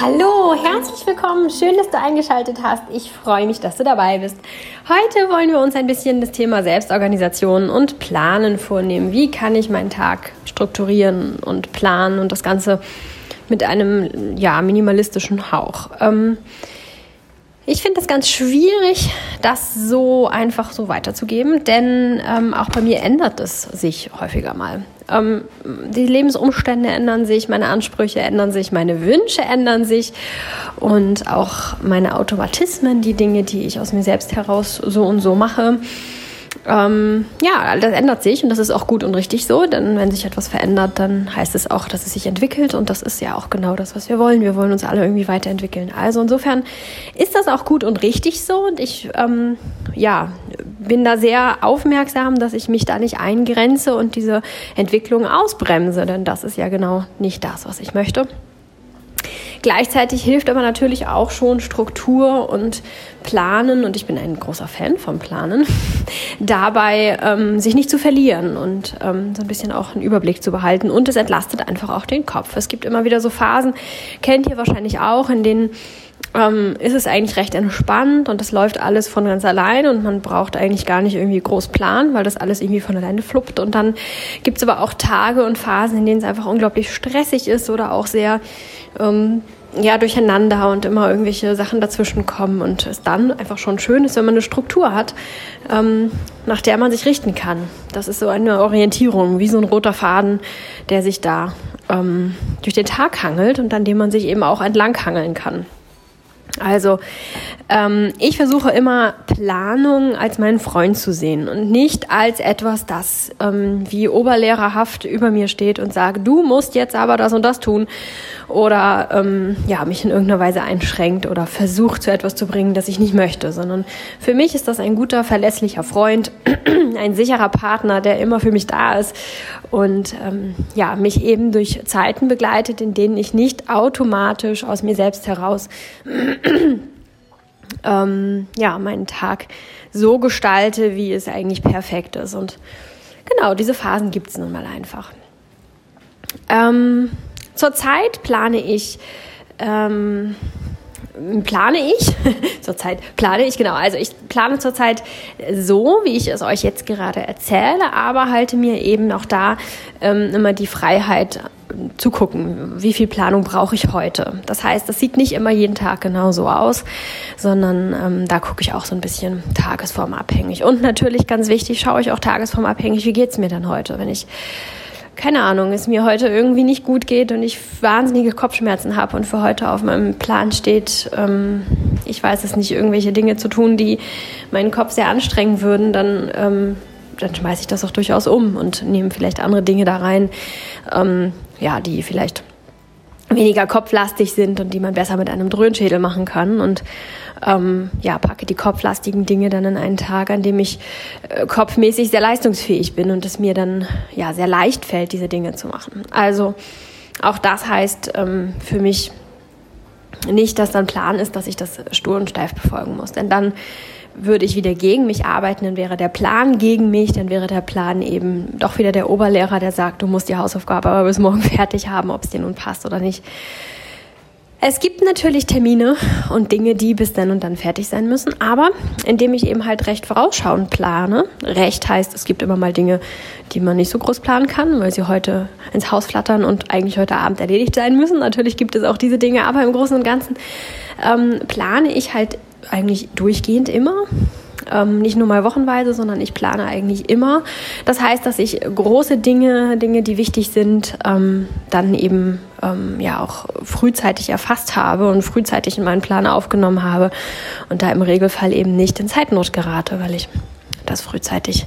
Hallo, herzlich willkommen. Schön, dass du eingeschaltet hast. Ich freue mich, dass du dabei bist. Heute wollen wir uns ein bisschen das Thema Selbstorganisation und Planen vornehmen. Wie kann ich meinen Tag strukturieren und planen und das Ganze mit einem ja, minimalistischen Hauch? Ähm, ich finde es ganz schwierig, das so einfach so weiterzugeben, denn ähm, auch bei mir ändert es sich häufiger mal. Ähm, die Lebensumstände ändern sich, meine Ansprüche ändern sich, meine Wünsche ändern sich und auch meine Automatismen, die Dinge, die ich aus mir selbst heraus so und so mache, ähm, ja, das ändert sich und das ist auch gut und richtig so, denn wenn sich etwas verändert, dann heißt es auch, dass es sich entwickelt und das ist ja auch genau das, was wir wollen. Wir wollen uns alle irgendwie weiterentwickeln. Also insofern ist das auch gut und richtig so und ich, ähm, ja, bin da sehr aufmerksam, dass ich mich da nicht eingrenze und diese Entwicklung ausbremse, denn das ist ja genau nicht das, was ich möchte. Gleichzeitig hilft aber natürlich auch schon Struktur und Planen, und ich bin ein großer Fan vom Planen, dabei ähm, sich nicht zu verlieren und ähm, so ein bisschen auch einen Überblick zu behalten. Und es entlastet einfach auch den Kopf. Es gibt immer wieder so Phasen, kennt ihr wahrscheinlich auch, in denen ähm, ist es eigentlich recht entspannt und das läuft alles von ganz alleine und man braucht eigentlich gar nicht irgendwie groß planen, weil das alles irgendwie von alleine fluppt. Und dann gibt es aber auch Tage und Phasen, in denen es einfach unglaublich stressig ist oder auch sehr ähm, ja, durcheinander und immer irgendwelche Sachen dazwischen kommen und es dann einfach schon schön ist, wenn man eine Struktur hat, ähm, nach der man sich richten kann. Das ist so eine Orientierung, wie so ein roter Faden, der sich da ähm, durch den Tag hangelt und an dem man sich eben auch entlang hangeln kann. Also ähm, ich versuche immer Planung als meinen Freund zu sehen und nicht als etwas, das ähm, wie oberlehrerhaft über mir steht und sagt, du musst jetzt aber das und das tun oder ähm, ja mich in irgendeiner Weise einschränkt oder versucht zu etwas zu bringen, das ich nicht möchte, sondern für mich ist das ein guter, verlässlicher Freund, ein sicherer Partner, der immer für mich da ist und ähm, ja mich eben durch Zeiten begleitet, in denen ich nicht automatisch aus mir selbst heraus ähm, ja, meinen Tag so gestalte, wie es eigentlich perfekt ist. Und genau, diese Phasen gibt es nun mal einfach. Ähm, zurzeit plane ich ähm, plane ich, zurzeit plane ich, genau, also ich plane zurzeit so, wie ich es euch jetzt gerade erzähle, aber halte mir eben auch da ähm, immer die Freiheit zu gucken, wie viel Planung brauche ich heute. Das heißt, das sieht nicht immer jeden Tag genau so aus, sondern ähm, da gucke ich auch so ein bisschen tagesformabhängig. Und natürlich ganz wichtig, schaue ich auch tagesformabhängig, wie geht es mir dann heute, wenn ich keine Ahnung, es mir heute irgendwie nicht gut geht und ich wahnsinnige Kopfschmerzen habe und für heute auf meinem Plan steht, ähm, ich weiß es nicht, irgendwelche Dinge zu tun, die meinen Kopf sehr anstrengen würden, dann, ähm, dann schmeiße ich das auch durchaus um und nehme vielleicht andere Dinge da rein, ähm, ja, die vielleicht weniger kopflastig sind und die man besser mit einem Dröhnschädel machen kann. Und ähm, ja, packe die kopflastigen Dinge dann in einen Tag, an dem ich äh, kopfmäßig sehr leistungsfähig bin und es mir dann ja sehr leicht fällt, diese Dinge zu machen. Also auch das heißt ähm, für mich nicht, dass dann Plan ist, dass ich das stur und steif befolgen muss. Denn dann würde ich wieder gegen mich arbeiten, dann wäre der Plan gegen mich, dann wäre der Plan eben doch wieder der Oberlehrer, der sagt, du musst die Hausaufgabe aber bis morgen fertig haben, ob es dir nun passt oder nicht. Es gibt natürlich Termine und Dinge, die bis dann und dann fertig sein müssen, aber indem ich eben halt recht vorausschauend plane, recht heißt, es gibt immer mal Dinge, die man nicht so groß planen kann, weil sie heute ins Haus flattern und eigentlich heute Abend erledigt sein müssen. Natürlich gibt es auch diese Dinge, aber im Großen und Ganzen ähm, plane ich halt eigentlich durchgehend immer ähm, nicht nur mal wochenweise, sondern ich plane eigentlich immer. Das heißt, dass ich große Dinge, Dinge, die wichtig sind, ähm, dann eben ähm, ja auch frühzeitig erfasst habe und frühzeitig in meinen Plan aufgenommen habe und da im Regelfall eben nicht in Zeitnot gerate, weil ich das frühzeitig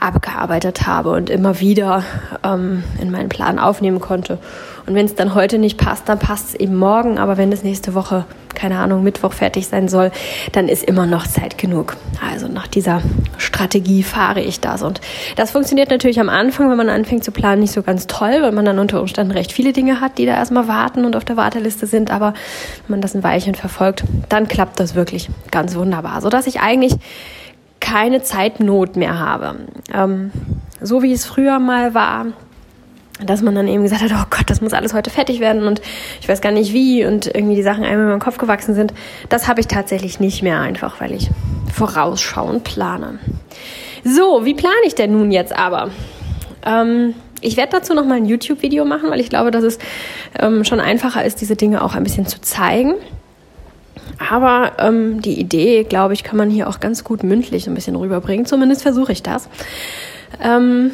abgearbeitet habe und immer wieder ähm, in meinen Plan aufnehmen konnte. Und wenn es dann heute nicht passt, dann passt es eben morgen. Aber wenn es nächste Woche, keine Ahnung, Mittwoch fertig sein soll, dann ist immer noch Zeit genug. Also nach dieser Strategie fahre ich das. Und das funktioniert natürlich am Anfang, wenn man anfängt zu planen, nicht so ganz toll, weil man dann unter Umständen recht viele Dinge hat, die da erstmal warten und auf der Warteliste sind. Aber wenn man das ein Weilchen verfolgt, dann klappt das wirklich ganz wunderbar. Sodass ich eigentlich keine Zeitnot mehr habe. Ähm, so wie es früher mal war, dass man dann eben gesagt hat, oh Gott, das muss alles heute fertig werden und ich weiß gar nicht wie und irgendwie die Sachen einmal in meinem Kopf gewachsen sind. Das habe ich tatsächlich nicht mehr einfach, weil ich vorausschauend plane. So, wie plane ich denn nun jetzt aber? Ähm, ich werde dazu noch mal ein YouTube-Video machen, weil ich glaube, dass es ähm, schon einfacher ist, diese Dinge auch ein bisschen zu zeigen. Aber ähm, die Idee, glaube ich, kann man hier auch ganz gut mündlich ein bisschen rüberbringen. Zumindest versuche ich das. Ähm,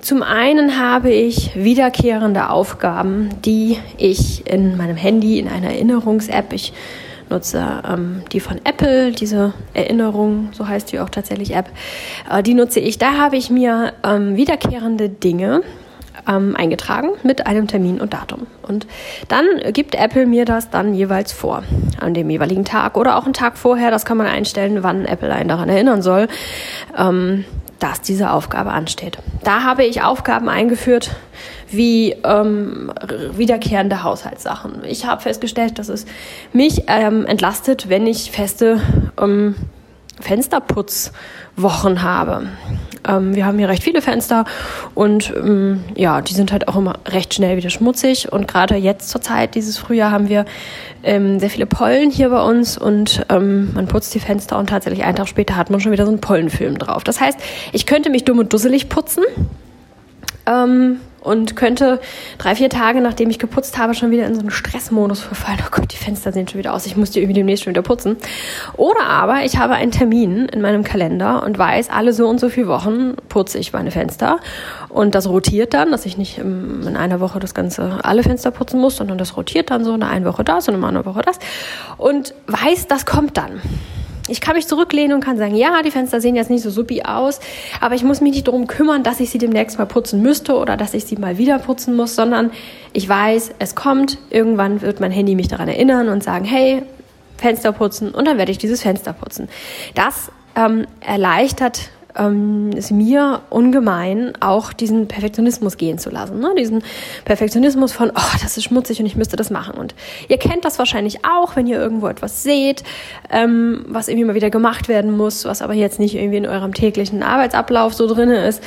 zum einen habe ich wiederkehrende Aufgaben, die ich in meinem Handy, in einer Erinnerungs-App, ich nutze ähm, die von Apple, diese Erinnerung, so heißt die auch tatsächlich App, äh, die nutze ich. Da habe ich mir ähm, wiederkehrende Dinge ähm, eingetragen mit einem Termin und Datum. Und dann gibt Apple mir das dann jeweils vor, an dem jeweiligen Tag oder auch einen Tag vorher. Das kann man einstellen, wann Apple einen daran erinnern soll. Ähm, dass diese Aufgabe ansteht. Da habe ich Aufgaben eingeführt wie ähm, wiederkehrende Haushaltssachen. Ich habe festgestellt, dass es mich ähm, entlastet, wenn ich feste ähm, Fensterputzwochen habe. Ähm, wir haben hier recht viele Fenster und ähm, ja, die sind halt auch immer recht schnell wieder schmutzig. Und gerade jetzt zur Zeit, dieses Frühjahr, haben wir ähm, sehr viele Pollen hier bei uns und ähm, man putzt die Fenster und tatsächlich einen Tag später hat man schon wieder so einen Pollenfilm drauf. Das heißt, ich könnte mich dumm und dusselig putzen. Und könnte drei, vier Tage, nachdem ich geputzt habe, schon wieder in so einen Stressmodus verfallen. Oh Gott, die Fenster sehen schon wieder aus. Ich muss die irgendwie demnächst schon wieder putzen. Oder aber ich habe einen Termin in meinem Kalender und weiß, alle so und so viele Wochen putze ich meine Fenster. Und das rotiert dann, dass ich nicht in einer Woche das Ganze alle Fenster putzen muss, sondern das rotiert dann so in einer Woche das und in einer Woche das. Und weiß, das kommt dann. Ich kann mich zurücklehnen und kann sagen, ja, die Fenster sehen jetzt nicht so suppi aus, aber ich muss mich nicht darum kümmern, dass ich sie demnächst mal putzen müsste oder dass ich sie mal wieder putzen muss, sondern ich weiß, es kommt, irgendwann wird mein Handy mich daran erinnern und sagen, hey, Fenster putzen und dann werde ich dieses Fenster putzen. Das ähm, erleichtert ähm, es mir ungemein, auch diesen Perfektionismus gehen zu lassen. Ne? Diesen Perfektionismus von, oh, das ist schmutzig und ich müsste das machen. Und ihr kennt das wahrscheinlich auch, wenn ihr irgendwo etwas seht, ähm, was irgendwie mal wieder gemacht werden muss, was aber jetzt nicht irgendwie in eurem täglichen Arbeitsablauf so drinne ist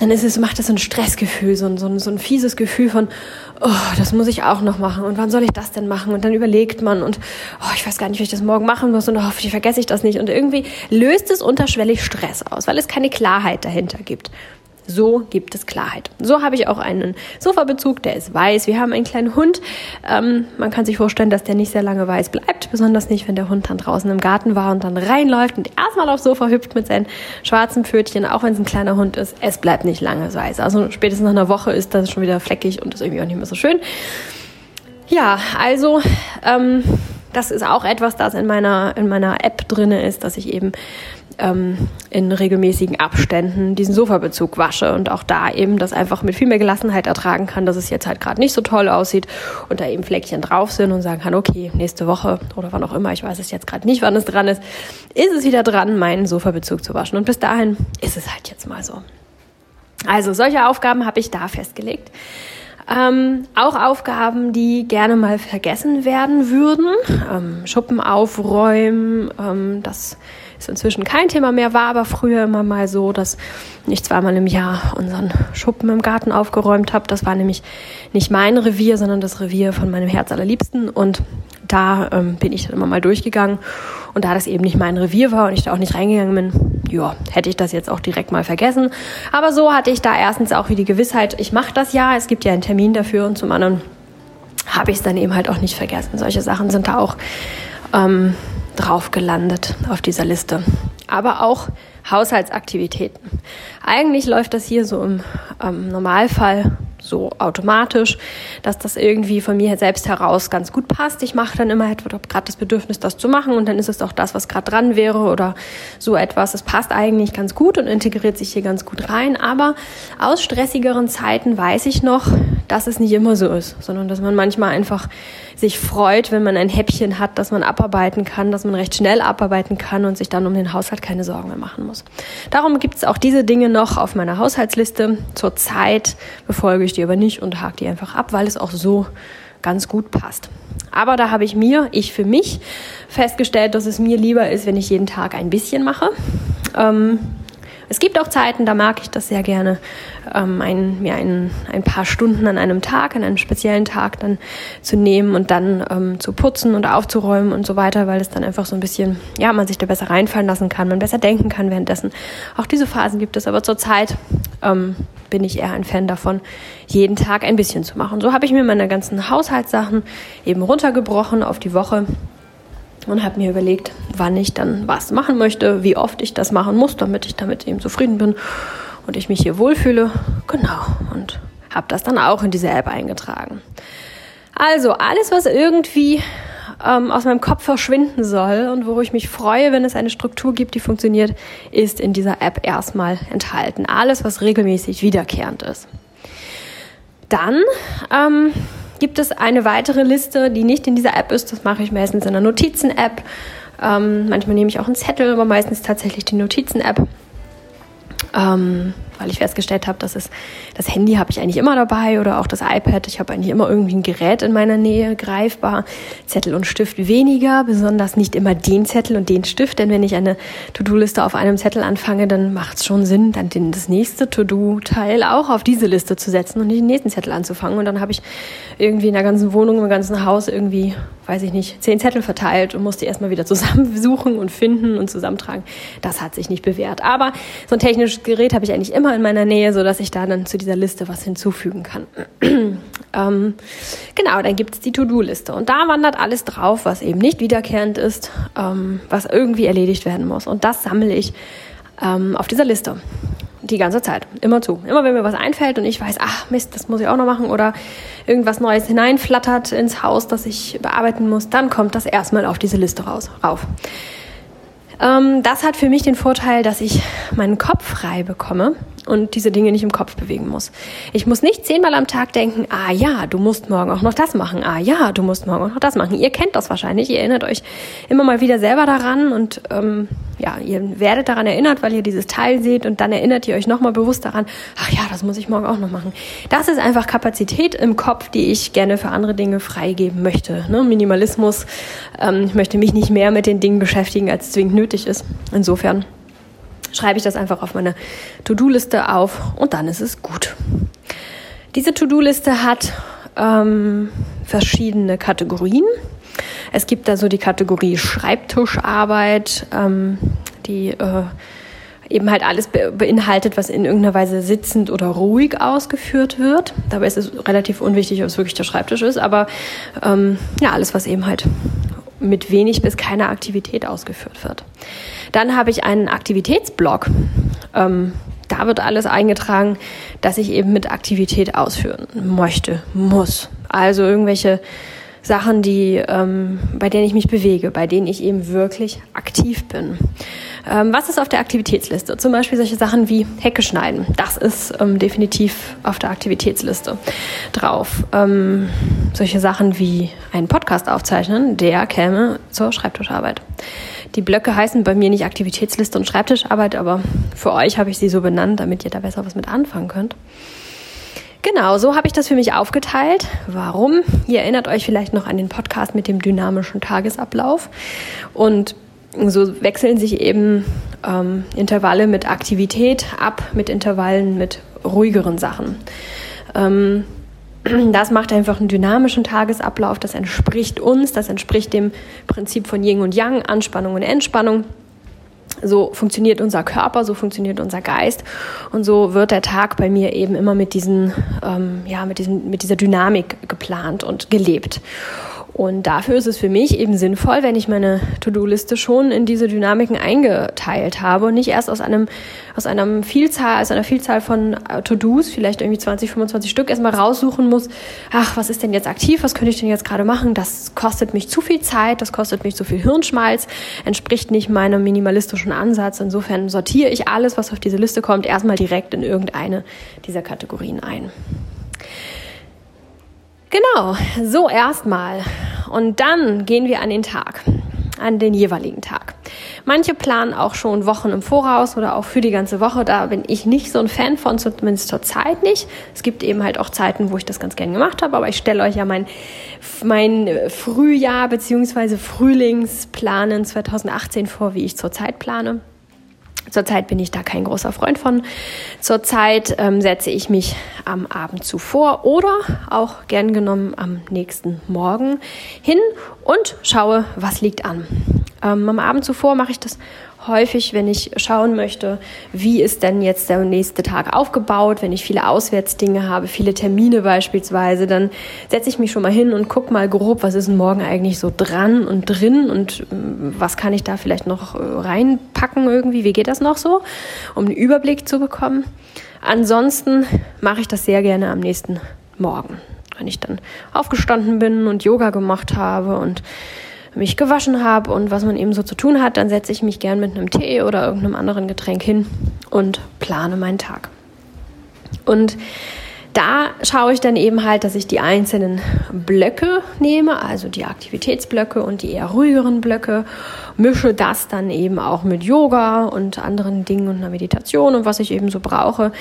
dann ist es, macht das so ein Stressgefühl, so ein, so ein, so ein fieses Gefühl von, oh, das muss ich auch noch machen und wann soll ich das denn machen? Und dann überlegt man und, oh, ich weiß gar nicht, wie ich das morgen machen muss und hoffentlich vergesse ich das nicht. Und irgendwie löst es unterschwellig Stress aus, weil es keine Klarheit dahinter gibt. So gibt es Klarheit. So habe ich auch einen Sofabezug, der ist weiß. Wir haben einen kleinen Hund. Ähm, man kann sich vorstellen, dass der nicht sehr lange weiß bleibt, besonders nicht, wenn der Hund dann draußen im Garten war und dann reinläuft und erstmal aufs Sofa hüpft mit seinen schwarzen Pfötchen, auch wenn es ein kleiner Hund ist. Es bleibt nicht lange weiß. Also spätestens nach einer Woche ist das schon wieder fleckig und ist irgendwie auch nicht mehr so schön. Ja, also ähm, das ist auch etwas, das in meiner, in meiner App drinne ist, dass ich eben ähm, in regelmäßigen Abständen diesen Sofabezug wasche und auch da eben das einfach mit viel mehr Gelassenheit ertragen kann, dass es jetzt halt gerade nicht so toll aussieht und da eben Fleckchen drauf sind und sagen kann, okay, nächste Woche oder wann auch immer, ich weiß es jetzt gerade nicht, wann es dran ist, ist es wieder dran, meinen Sofabezug zu waschen. Und bis dahin ist es halt jetzt mal so. Also solche Aufgaben habe ich da festgelegt. Ähm, auch Aufgaben, die gerne mal vergessen werden würden. Ähm, Schuppen aufräumen, ähm, das ist inzwischen kein Thema mehr, war aber früher immer mal so, dass ich zweimal im Jahr unseren Schuppen im Garten aufgeräumt habe. Das war nämlich nicht mein Revier, sondern das Revier von meinem Herz allerliebsten. Und da ähm, bin ich dann immer mal durchgegangen. Und da das eben nicht mein Revier war und ich da auch nicht reingegangen bin, ja, hätte ich das jetzt auch direkt mal vergessen. Aber so hatte ich da erstens auch wie die Gewissheit, ich mache das ja, es gibt ja einen Termin dafür und zum anderen habe ich es dann eben halt auch nicht vergessen. Solche Sachen sind da auch ähm, drauf gelandet auf dieser Liste. Aber auch Haushaltsaktivitäten. Eigentlich läuft das hier so im ähm, Normalfall so automatisch, dass das irgendwie von mir selbst heraus ganz gut passt. Ich mache dann immer etwa gerade das Bedürfnis, das zu machen und dann ist es auch das, was gerade dran wäre oder so etwas. Es passt eigentlich ganz gut und integriert sich hier ganz gut rein. Aber aus stressigeren Zeiten weiß ich noch, dass es nicht immer so ist, sondern dass man manchmal einfach sich freut, wenn man ein Häppchen hat, dass man abarbeiten kann, dass man recht schnell abarbeiten kann und sich dann um den Haushalt keine Sorgen mehr machen muss. Darum gibt es auch diese Dinge noch auf meiner Haushaltsliste. Zurzeit befolge ich die aber nicht und hake die einfach ab, weil es auch so ganz gut passt. Aber da habe ich mir, ich für mich, festgestellt, dass es mir lieber ist, wenn ich jeden Tag ein bisschen mache. Ähm, Es gibt auch Zeiten, da mag ich das sehr gerne, ähm, ein, mir ein, ein paar Stunden an einem Tag, an einem speziellen Tag dann zu nehmen und dann ähm, zu putzen und aufzuräumen und so weiter, weil es dann einfach so ein bisschen, ja, man sich da besser reinfallen lassen kann, man besser denken kann währenddessen. Auch diese Phasen gibt es, aber zurzeit ähm, bin ich eher ein Fan davon, jeden Tag ein bisschen zu machen. So habe ich mir meine ganzen Haushaltssachen eben runtergebrochen auf die Woche und habe mir überlegt, wann ich dann was machen möchte, wie oft ich das machen muss, damit ich damit eben zufrieden bin und ich mich hier wohlfühle. Genau. Und habe das dann auch in diese App eingetragen. Also alles, was irgendwie ähm, aus meinem Kopf verschwinden soll und wo ich mich freue, wenn es eine Struktur gibt, die funktioniert, ist in dieser App erstmal enthalten. Alles, was regelmäßig wiederkehrend ist. Dann ähm, gibt es eine weitere Liste, die nicht in dieser App ist. Das mache ich meistens in einer Notizen-App. Ähm, manchmal nehme ich auch einen Zettel, aber meistens tatsächlich die Notizen-App. Ähm, weil ich festgestellt habe, dass es das Handy habe ich eigentlich immer dabei oder auch das iPad. Ich habe eigentlich immer irgendwie ein Gerät in meiner Nähe greifbar. Zettel und Stift weniger, besonders nicht immer den Zettel und den Stift, denn wenn ich eine To-Do-Liste auf einem Zettel anfange, dann macht es schon Sinn, dann den, das nächste To-Do-Teil auch auf diese Liste zu setzen und nicht den nächsten Zettel anzufangen. Und dann habe ich irgendwie in der ganzen Wohnung, im ganzen Haus irgendwie, weiß ich nicht, zehn Zettel verteilt und musste erstmal wieder zusammensuchen und finden und zusammentragen. Das hat sich nicht bewährt. Aber so ein technisches Gerät habe ich eigentlich immer immer in meiner Nähe, so dass ich da dann zu dieser Liste was hinzufügen kann. ähm, genau, dann gibt es die To-Do-Liste und da wandert alles drauf, was eben nicht wiederkehrend ist, ähm, was irgendwie erledigt werden muss. Und das sammle ich ähm, auf dieser Liste die ganze Zeit, immer zu. Immer wenn mir was einfällt und ich weiß, ach Mist, das muss ich auch noch machen oder irgendwas Neues hineinflattert ins Haus, das ich bearbeiten muss, dann kommt das erstmal auf diese Liste raus, rauf. Ähm, das hat für mich den Vorteil, dass ich meinen Kopf frei bekomme und diese Dinge nicht im Kopf bewegen muss. Ich muss nicht zehnmal am Tag denken, ah ja, du musst morgen auch noch das machen, ah ja, du musst morgen auch noch das machen. Ihr kennt das wahrscheinlich, ihr erinnert euch immer mal wieder selber daran und ähm, ja, ihr werdet daran erinnert, weil ihr dieses Teil seht und dann erinnert ihr euch nochmal bewusst daran, ach ja, das muss ich morgen auch noch machen. Das ist einfach Kapazität im Kopf, die ich gerne für andere Dinge freigeben möchte. Ne? Minimalismus, ähm, ich möchte mich nicht mehr mit den Dingen beschäftigen, als zwingend nötig ist. Insofern schreibe ich das einfach auf meine To-Do-Liste auf und dann ist es gut. Diese To-Do-Liste hat ähm, verschiedene Kategorien. Es gibt da so die Kategorie Schreibtischarbeit, ähm, die äh, eben halt alles beinhaltet, was in irgendeiner Weise sitzend oder ruhig ausgeführt wird. Dabei ist es relativ unwichtig, ob es wirklich der Schreibtisch ist, aber ähm, ja, alles, was eben halt mit wenig bis keiner Aktivität ausgeführt wird. Dann habe ich einen Aktivitätsblock. Ähm, da wird alles eingetragen, dass ich eben mit Aktivität ausführen möchte, muss. Also irgendwelche Sachen, die, ähm, bei denen ich mich bewege, bei denen ich eben wirklich aktiv bin. Ähm, was ist auf der Aktivitätsliste? Zum Beispiel solche Sachen wie Hecke schneiden. Das ist ähm, definitiv auf der Aktivitätsliste drauf. Ähm, solche Sachen wie einen Podcast aufzeichnen, der käme zur Schreibtischarbeit. Die Blöcke heißen bei mir nicht Aktivitätsliste und Schreibtischarbeit, aber für euch habe ich sie so benannt, damit ihr da besser was mit anfangen könnt. Genau, so habe ich das für mich aufgeteilt. Warum? Ihr erinnert euch vielleicht noch an den Podcast mit dem dynamischen Tagesablauf. Und so wechseln sich eben ähm, Intervalle mit Aktivität ab, mit Intervallen mit ruhigeren Sachen. Ähm, das macht einfach einen dynamischen Tagesablauf, das entspricht uns, das entspricht dem Prinzip von Yin und Yang, Anspannung und Entspannung. So funktioniert unser Körper, so funktioniert unser Geist und so wird der Tag bei mir eben immer mit diesen, ähm, ja, mit diesen, mit dieser Dynamik geplant und gelebt. Und dafür ist es für mich eben sinnvoll, wenn ich meine To-Do-Liste schon in diese Dynamiken eingeteilt habe und nicht erst aus einem, aus einem Vielzahl, aus einer Vielzahl von äh, To-Dos, vielleicht irgendwie 20, 25 Stück, erstmal raussuchen muss, ach, was ist denn jetzt aktiv, was könnte ich denn jetzt gerade machen? Das kostet mich zu viel Zeit, das kostet mich zu viel Hirnschmalz, entspricht nicht meinem minimalistischen Ansatz. Insofern sortiere ich alles, was auf diese Liste kommt, erstmal direkt in irgendeine dieser Kategorien ein. Genau, so erstmal. Und dann gehen wir an den Tag, an den jeweiligen Tag. Manche planen auch schon Wochen im Voraus oder auch für die ganze Woche. Da bin ich nicht so ein Fan von, zumindest zur Zeit nicht. Es gibt eben halt auch Zeiten, wo ich das ganz gern gemacht habe, aber ich stelle euch ja mein, mein Frühjahr bzw. Frühlingsplanen 2018 vor, wie ich zur Zeit plane. Zurzeit bin ich da kein großer Freund von. Zurzeit ähm, setze ich mich am Abend zuvor oder auch gern genommen am nächsten Morgen hin und schaue, was liegt an. Ähm, am Abend zuvor mache ich das häufig, wenn ich schauen möchte, wie ist denn jetzt der nächste Tag aufgebaut, wenn ich viele Auswärtsdinge habe, viele Termine beispielsweise, dann setze ich mich schon mal hin und gucke mal grob, was ist denn morgen eigentlich so dran und drin und äh, was kann ich da vielleicht noch äh, reinpacken irgendwie, wie geht das noch so, um einen Überblick zu bekommen. Ansonsten mache ich das sehr gerne am nächsten Morgen, wenn ich dann aufgestanden bin und Yoga gemacht habe und mich gewaschen habe und was man eben so zu tun hat, dann setze ich mich gern mit einem Tee oder irgendeinem anderen Getränk hin und plane meinen Tag. Und da schaue ich dann eben halt, dass ich die einzelnen Blöcke nehme, also die Aktivitätsblöcke und die eher ruhigeren Blöcke, mische das dann eben auch mit Yoga und anderen Dingen und einer Meditation und was ich eben so brauche.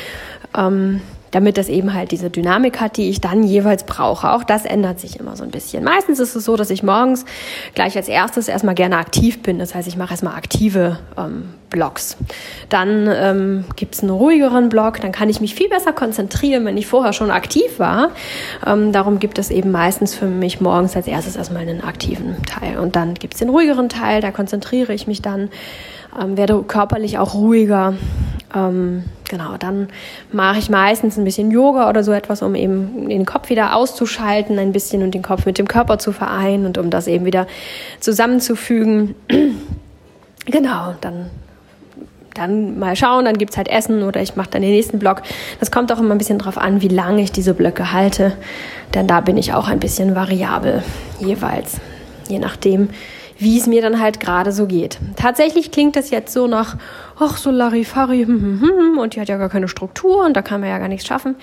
Ähm, damit das eben halt diese Dynamik hat, die ich dann jeweils brauche. Auch das ändert sich immer so ein bisschen. Meistens ist es so, dass ich morgens gleich als erstes erstmal gerne aktiv bin. Das heißt, ich mache erstmal aktive ähm, Blocks. Dann ähm, gibt es einen ruhigeren Block, dann kann ich mich viel besser konzentrieren, wenn ich vorher schon aktiv war. Ähm, darum gibt es eben meistens für mich morgens als erstes erstmal einen aktiven Teil. Und dann gibt es den ruhigeren Teil, da konzentriere ich mich dann, ähm, werde körperlich auch ruhiger. Ähm, genau, dann mache ich meistens ein bisschen Yoga oder so etwas, um eben den Kopf wieder auszuschalten, ein bisschen und den Kopf mit dem Körper zu vereinen und um das eben wieder zusammenzufügen. genau, dann dann mal schauen, dann gibt es halt Essen oder ich mache dann den nächsten Block. Das kommt auch immer ein bisschen drauf an, wie lange ich diese Blöcke halte, denn da bin ich auch ein bisschen variabel jeweils, je nachdem, wie es mir dann halt gerade so geht. Tatsächlich klingt das jetzt so nach, ach so Larifari, hm, hm, hm, und die hat ja gar keine Struktur und da kann man ja gar nichts schaffen.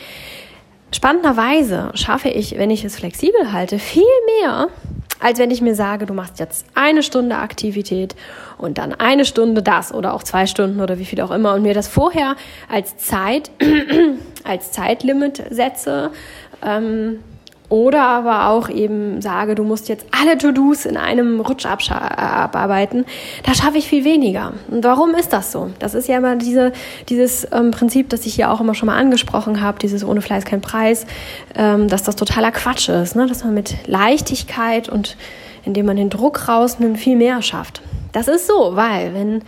Spannenderweise schaffe ich, wenn ich es flexibel halte, viel mehr, als wenn ich mir sage, du machst jetzt eine Stunde Aktivität und dann eine Stunde das oder auch zwei Stunden oder wie viel auch immer und mir das vorher als Zeit, als Zeitlimit setze. Ähm, oder aber auch eben sage, du musst jetzt alle To-Dos in einem Rutsch abarbeiten. Da schaffe ich viel weniger. Und warum ist das so? Das ist ja immer diese, dieses ähm, Prinzip, das ich hier auch immer schon mal angesprochen habe, dieses ohne Fleiß kein Preis, ähm, dass das totaler Quatsch ist. Ne? Dass man mit Leichtigkeit und indem man den Druck rausnimmt, viel mehr schafft. Das ist so, weil wenn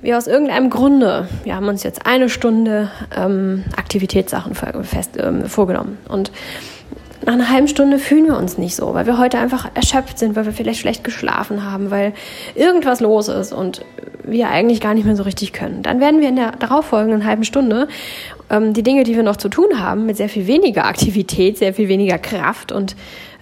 wir aus irgendeinem Grunde, wir haben uns jetzt eine Stunde ähm, Aktivitätssachen fest, ähm, vorgenommen und nach einer halben Stunde fühlen wir uns nicht so, weil wir heute einfach erschöpft sind, weil wir vielleicht schlecht geschlafen haben, weil irgendwas los ist und wir eigentlich gar nicht mehr so richtig können. Dann werden wir in der darauffolgenden halben Stunde ähm, die Dinge, die wir noch zu tun haben, mit sehr viel weniger Aktivität, sehr viel weniger Kraft und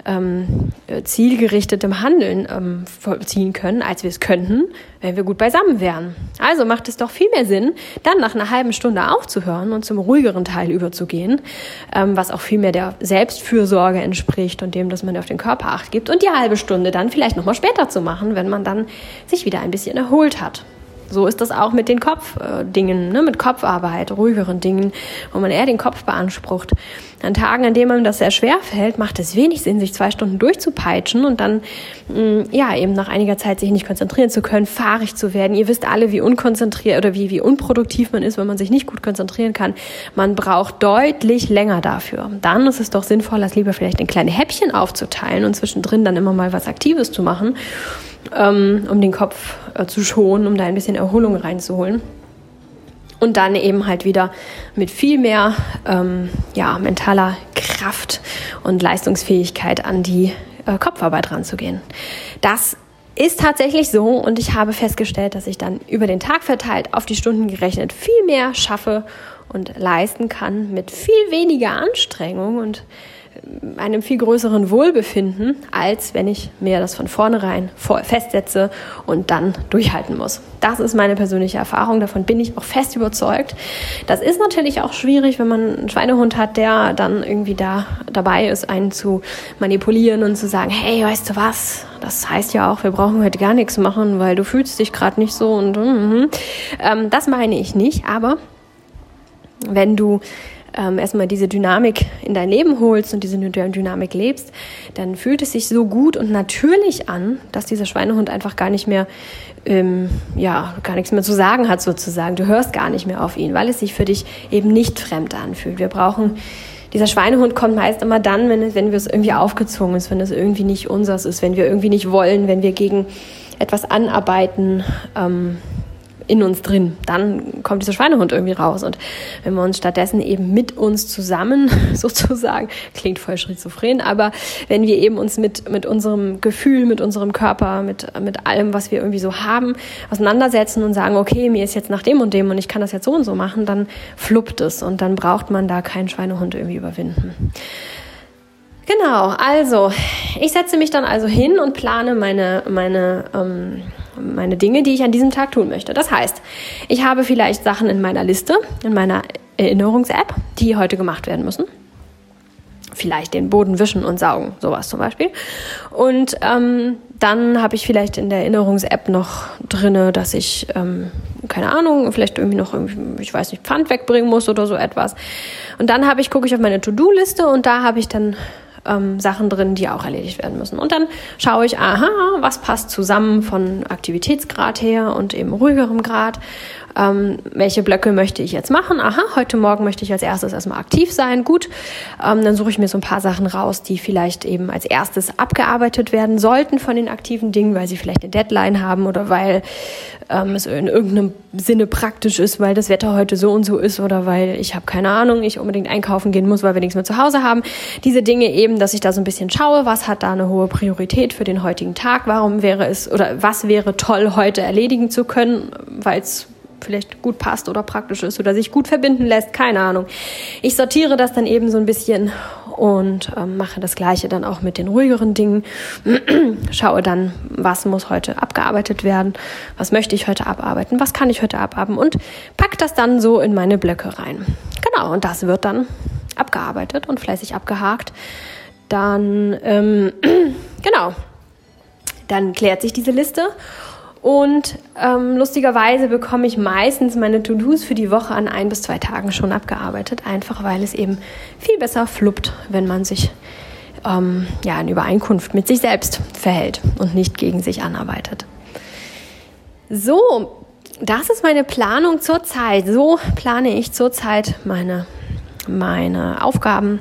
ähm, äh, zielgerichtetem Handeln ähm, vollziehen können, als wir es könnten, wenn wir gut beisammen wären. Also macht es doch viel mehr Sinn, dann nach einer halben Stunde aufzuhören und zum ruhigeren Teil überzugehen, ähm, was auch viel mehr der Selbstfürsorge entspricht und dem, dass man auf den Körper acht gibt und die halbe Stunde dann vielleicht nochmal später zu machen, wenn man dann sich wieder ein bisschen erholt hat. So ist das auch mit den Kopfdingen, ne, mit Kopfarbeit, ruhigeren Dingen, wo man eher den Kopf beansprucht. An Tagen, an denen man das sehr schwer fällt, macht es wenig Sinn, sich zwei Stunden durchzupeitschen und dann, mh, mm, ja, eben nach einiger Zeit sich nicht konzentrieren zu können, fahrig zu werden. Ihr wisst alle, wie unkonzentriert oder wie, wie unproduktiv man ist, wenn man sich nicht gut konzentrieren kann. Man braucht deutlich länger dafür. Dann ist es doch sinnvoll, das lieber vielleicht in kleine Häppchen aufzuteilen und zwischendrin dann immer mal was Aktives zu machen ähm, um den Kopf äh, zu schonen, um da ein bisschen Erholung reinzuholen. Und dann eben halt wieder mit viel mehr ähm, ja, mentaler Kraft und Leistungsfähigkeit an die äh, Kopfarbeit ranzugehen. Das ist tatsächlich so und ich habe festgestellt, dass ich dann über den Tag verteilt auf die Stunden gerechnet viel mehr schaffe und leisten kann mit viel weniger Anstrengung und einem viel größeren Wohlbefinden, als wenn ich mir das von vornherein festsetze und dann durchhalten muss. Das ist meine persönliche Erfahrung, davon bin ich auch fest überzeugt. Das ist natürlich auch schwierig, wenn man einen Schweinehund hat, der dann irgendwie da dabei ist, einen zu manipulieren und zu sagen, hey, weißt du was, das heißt ja auch, wir brauchen heute gar nichts machen, weil du fühlst dich gerade nicht so und mm, mm. Ähm, das meine ich nicht, aber wenn du ähm, erstmal diese Dynamik in dein Leben holst und diese Dynamik lebst, dann fühlt es sich so gut und natürlich an, dass dieser Schweinehund einfach gar nicht mehr, ähm, ja, gar nichts mehr zu sagen hat sozusagen. Du hörst gar nicht mehr auf ihn, weil es sich für dich eben nicht fremd anfühlt. Wir brauchen dieser Schweinehund kommt meist immer dann, wenn, wenn wir es irgendwie aufgezwungen ist, wenn es irgendwie nicht unseres ist, wenn wir irgendwie nicht wollen, wenn wir gegen etwas anarbeiten. Ähm, in uns drin. Dann kommt dieser Schweinehund irgendwie raus. Und wenn wir uns stattdessen eben mit uns zusammen, sozusagen, klingt voll schizophren, aber wenn wir eben uns mit, mit unserem Gefühl, mit unserem Körper, mit, mit allem, was wir irgendwie so haben, auseinandersetzen und sagen, okay, mir ist jetzt nach dem und dem und ich kann das jetzt so und so machen, dann fluppt es und dann braucht man da keinen Schweinehund irgendwie überwinden. Genau, also ich setze mich dann also hin und plane meine, meine ähm, meine Dinge, die ich an diesem Tag tun möchte. Das heißt, ich habe vielleicht Sachen in meiner Liste, in meiner Erinnerungs-App, die heute gemacht werden müssen. Vielleicht den Boden wischen und saugen, sowas zum Beispiel. Und ähm, dann habe ich vielleicht in der Erinnerungs-App noch drinne, dass ich, ähm, keine Ahnung, vielleicht irgendwie noch, irgendwie, ich weiß nicht, Pfand wegbringen muss oder so etwas. Und dann habe ich, gucke ich auf meine To-Do-Liste und da habe ich dann ähm, Sachen drin, die auch erledigt werden müssen. Und dann schaue ich, aha, was passt zusammen von Aktivitätsgrad her und eben ruhigerem Grad ähm, welche Blöcke möchte ich jetzt machen? Aha, heute Morgen möchte ich als erstes erstmal aktiv sein. Gut, ähm, dann suche ich mir so ein paar Sachen raus, die vielleicht eben als erstes abgearbeitet werden sollten von den aktiven Dingen, weil sie vielleicht eine Deadline haben oder weil ähm, es in irgendeinem Sinne praktisch ist, weil das Wetter heute so und so ist oder weil ich habe keine Ahnung, ich unbedingt einkaufen gehen muss, weil wir nichts mehr zu Hause haben. Diese Dinge eben, dass ich da so ein bisschen schaue, was hat da eine hohe Priorität für den heutigen Tag, warum wäre es oder was wäre toll heute erledigen zu können, weil es vielleicht gut passt oder praktisch ist oder sich gut verbinden lässt, keine Ahnung. Ich sortiere das dann eben so ein bisschen und ähm, mache das gleiche dann auch mit den ruhigeren Dingen. Schaue dann, was muss heute abgearbeitet werden, was möchte ich heute abarbeiten, was kann ich heute abarbeiten und pack das dann so in meine Blöcke rein. Genau, und das wird dann abgearbeitet und fleißig abgehakt. Dann, ähm, genau, dann klärt sich diese Liste und ähm, lustigerweise bekomme ich meistens meine To-Dos für die Woche an ein bis zwei Tagen schon abgearbeitet, einfach weil es eben viel besser fluppt, wenn man sich ähm, ja, in Übereinkunft mit sich selbst verhält und nicht gegen sich anarbeitet. So, das ist meine Planung zurzeit. So plane ich zurzeit meine, meine Aufgaben,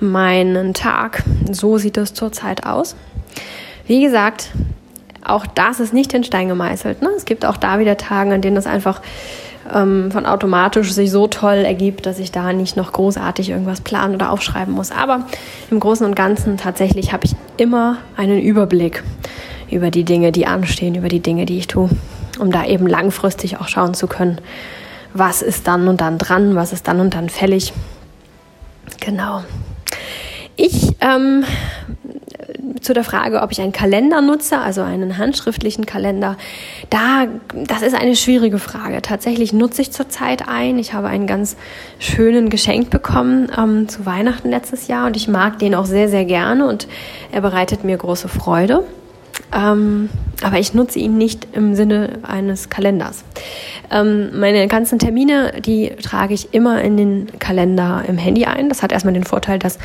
meinen Tag. So sieht es zurzeit aus. Wie gesagt, auch das ist nicht in Stein gemeißelt. Ne? Es gibt auch da wieder Tage, an denen das einfach ähm, von automatisch sich so toll ergibt, dass ich da nicht noch großartig irgendwas planen oder aufschreiben muss. Aber im Großen und Ganzen tatsächlich habe ich immer einen Überblick über die Dinge, die anstehen, über die Dinge, die ich tue, um da eben langfristig auch schauen zu können, was ist dann und dann dran, was ist dann und dann fällig. Genau. Ich ähm, zu der Frage, ob ich einen Kalender nutze, also einen handschriftlichen Kalender, da, das ist eine schwierige Frage. Tatsächlich nutze ich zurzeit einen. Ich habe einen ganz schönen geschenkt bekommen ähm, zu Weihnachten letztes Jahr und ich mag den auch sehr, sehr gerne und er bereitet mir große Freude. Ähm, aber ich nutze ihn nicht im Sinne eines Kalenders. Ähm, meine ganzen Termine, die trage ich immer in den Kalender im Handy ein. Das hat erstmal den Vorteil, dass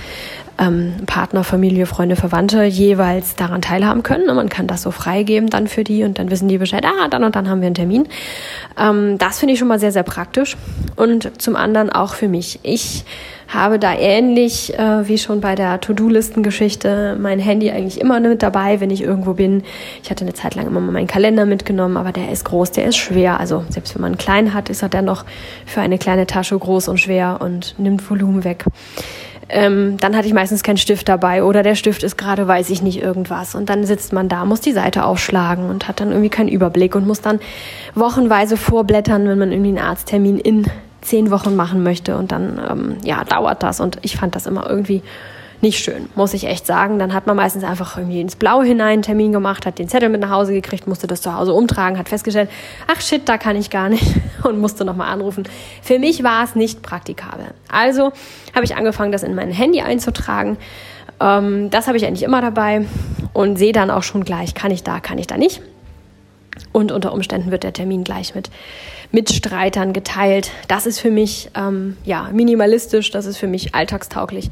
ähm, Partner, Familie, Freunde, Verwandte jeweils daran teilhaben können. Und man kann das so freigeben dann für die und dann wissen die Bescheid, ah, dann und dann haben wir einen Termin. Ähm, das finde ich schon mal sehr, sehr praktisch. Und zum anderen auch für mich. Ich habe da ähnlich äh, wie schon bei der To-Do-Listen-Geschichte mein Handy eigentlich immer mit dabei, wenn ich irgendwo bin. Ich hatte eine Zeit lang immer mal meinen Kalender mitgenommen, aber der ist groß, der ist schwer. Also selbst wenn man einen kleinen hat, ist er dennoch für eine kleine Tasche groß und schwer und nimmt Volumen weg. Ähm, dann hatte ich meistens keinen Stift dabei oder der Stift ist gerade, weiß ich nicht, irgendwas. Und dann sitzt man da, muss die Seite aufschlagen und hat dann irgendwie keinen Überblick und muss dann wochenweise vorblättern, wenn man irgendwie einen Arzttermin in zehn Wochen machen möchte und dann ähm, ja dauert das und ich fand das immer irgendwie nicht schön, muss ich echt sagen. Dann hat man meistens einfach irgendwie ins Blaue hinein einen Termin gemacht, hat den Zettel mit nach Hause gekriegt, musste das zu Hause umtragen, hat festgestellt, ach shit, da kann ich gar nicht und musste nochmal anrufen. Für mich war es nicht praktikabel. Also habe ich angefangen, das in mein Handy einzutragen. Ähm, das habe ich eigentlich immer dabei und sehe dann auch schon gleich, kann ich da, kann ich da nicht. Und unter Umständen wird der Termin gleich mit Mitstreitern geteilt. Das ist für mich ähm, ja minimalistisch, das ist für mich alltagstauglich.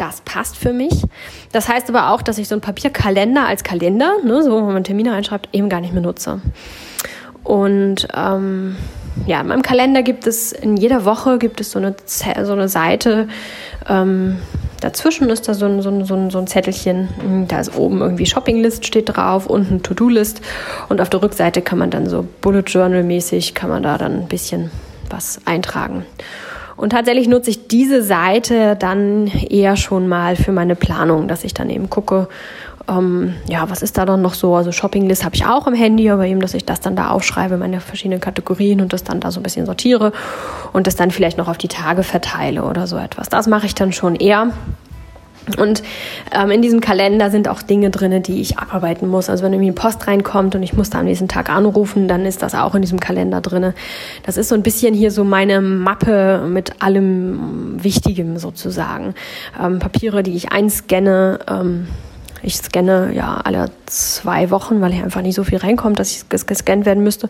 Das passt für mich. Das heißt aber auch, dass ich so einen Papierkalender als Kalender, ne, so wo man Termine reinschreibt, eben gar nicht mehr nutze. Und ähm, ja, in meinem Kalender gibt es in jeder Woche gibt es so eine, so eine Seite. Ähm, dazwischen ist da so ein, so, ein, so, ein, so ein Zettelchen. Da ist oben irgendwie Shoppinglist steht drauf, unten To-Do-List. Und auf der Rückseite kann man dann so Bullet Journal-mäßig, kann man da dann ein bisschen was eintragen. Und tatsächlich nutze ich diese Seite dann eher schon mal für meine Planung, dass ich dann eben gucke, ähm, ja, was ist da dann noch so? Also Shoppinglist habe ich auch im Handy, aber eben, dass ich das dann da aufschreibe, meine verschiedenen Kategorien und das dann da so ein bisschen sortiere und das dann vielleicht noch auf die Tage verteile oder so etwas. Das mache ich dann schon eher. Und ähm, in diesem Kalender sind auch Dinge drin, die ich abarbeiten muss. Also wenn irgendwie Post reinkommt und ich muss da am nächsten Tag anrufen, dann ist das auch in diesem Kalender drin. Das ist so ein bisschen hier so meine Mappe mit allem Wichtigem sozusagen. Ähm, Papiere, die ich einscanne. Ähm, ich scanne ja alle zwei Wochen, weil hier einfach nicht so viel reinkommt, dass ich gescannt werden müsste.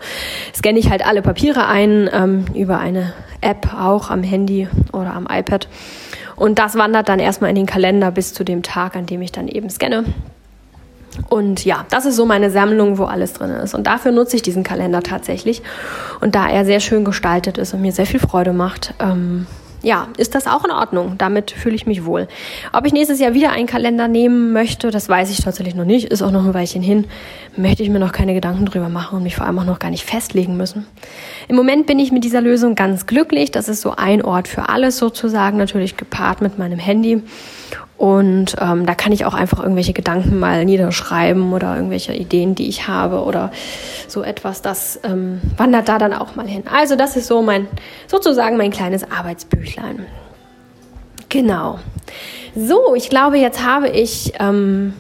Scanne ich halt alle Papiere ein ähm, über eine App auch am Handy oder am iPad. Und das wandert dann erstmal in den Kalender bis zu dem Tag, an dem ich dann eben scanne. Und ja, das ist so meine Sammlung, wo alles drin ist. Und dafür nutze ich diesen Kalender tatsächlich. Und da er sehr schön gestaltet ist und mir sehr viel Freude macht, ähm, ja, ist das auch in Ordnung. Damit fühle ich mich wohl. Ob ich nächstes Jahr wieder einen Kalender nehmen möchte, das weiß ich tatsächlich noch nicht. Ist auch noch ein Weilchen hin. Möchte ich mir noch keine Gedanken drüber machen und mich vor allem auch noch gar nicht festlegen müssen. Im Moment bin ich mit dieser Lösung ganz glücklich. Das ist so ein Ort für alles sozusagen, natürlich gepaart mit meinem Handy. Und ähm, da kann ich auch einfach irgendwelche Gedanken mal niederschreiben oder irgendwelche Ideen, die ich habe oder so etwas, das ähm, wandert da dann auch mal hin. Also das ist so mein, sozusagen mein kleines Arbeitsbüchlein. Genau. So, ich glaube, jetzt habe ich ähm,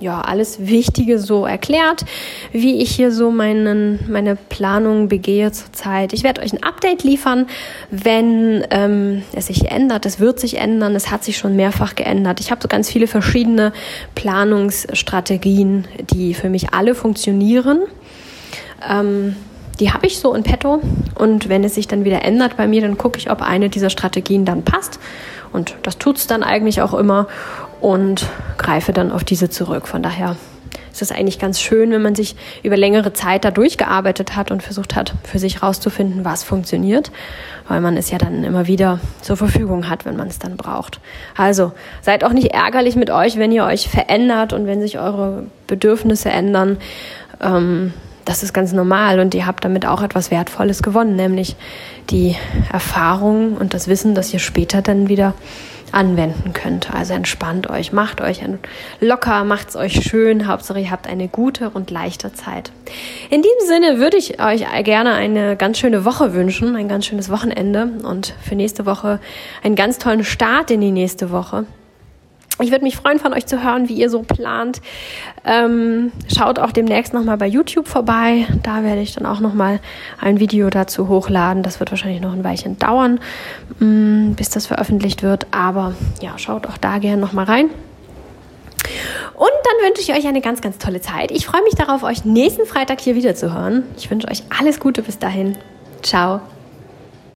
ja, alles Wichtige so erklärt, wie ich hier so meinen, meine Planung begehe zurzeit. Ich werde euch ein Update liefern, wenn ähm, es sich ändert. Es wird sich ändern. Es hat sich schon mehrfach geändert. Ich habe so ganz viele verschiedene Planungsstrategien, die für mich alle funktionieren. Ähm, die habe ich so in petto. Und wenn es sich dann wieder ändert bei mir, dann gucke ich, ob eine dieser Strategien dann passt. Und das tut es dann eigentlich auch immer und greife dann auf diese zurück. Von daher ist es eigentlich ganz schön, wenn man sich über längere Zeit da durchgearbeitet hat und versucht hat, für sich rauszufinden, was funktioniert, weil man es ja dann immer wieder zur Verfügung hat, wenn man es dann braucht. Also seid auch nicht ärgerlich mit euch, wenn ihr euch verändert und wenn sich eure Bedürfnisse ändern. Ähm, das ist ganz normal und ihr habt damit auch etwas Wertvolles gewonnen, nämlich die Erfahrung und das Wissen, dass ihr später dann wieder anwenden könnt. Also entspannt euch, macht euch locker, macht es euch schön. Hauptsache ihr habt eine gute und leichte Zeit. In diesem Sinne würde ich euch gerne eine ganz schöne Woche wünschen, ein ganz schönes Wochenende und für nächste Woche einen ganz tollen Start in die nächste Woche. Ich würde mich freuen, von euch zu hören, wie ihr so plant. Ähm, schaut auch demnächst nochmal bei YouTube vorbei. Da werde ich dann auch nochmal ein Video dazu hochladen. Das wird wahrscheinlich noch ein Weilchen dauern, mh, mm, bis das veröffentlicht wird. Aber ja, schaut auch da gerne nochmal rein. Und dann wünsche ich euch eine ganz, ganz tolle Zeit. Ich freue mich darauf, euch nächsten Freitag hier wieder zu hören. Ich wünsche euch alles Gute bis dahin. Ciao.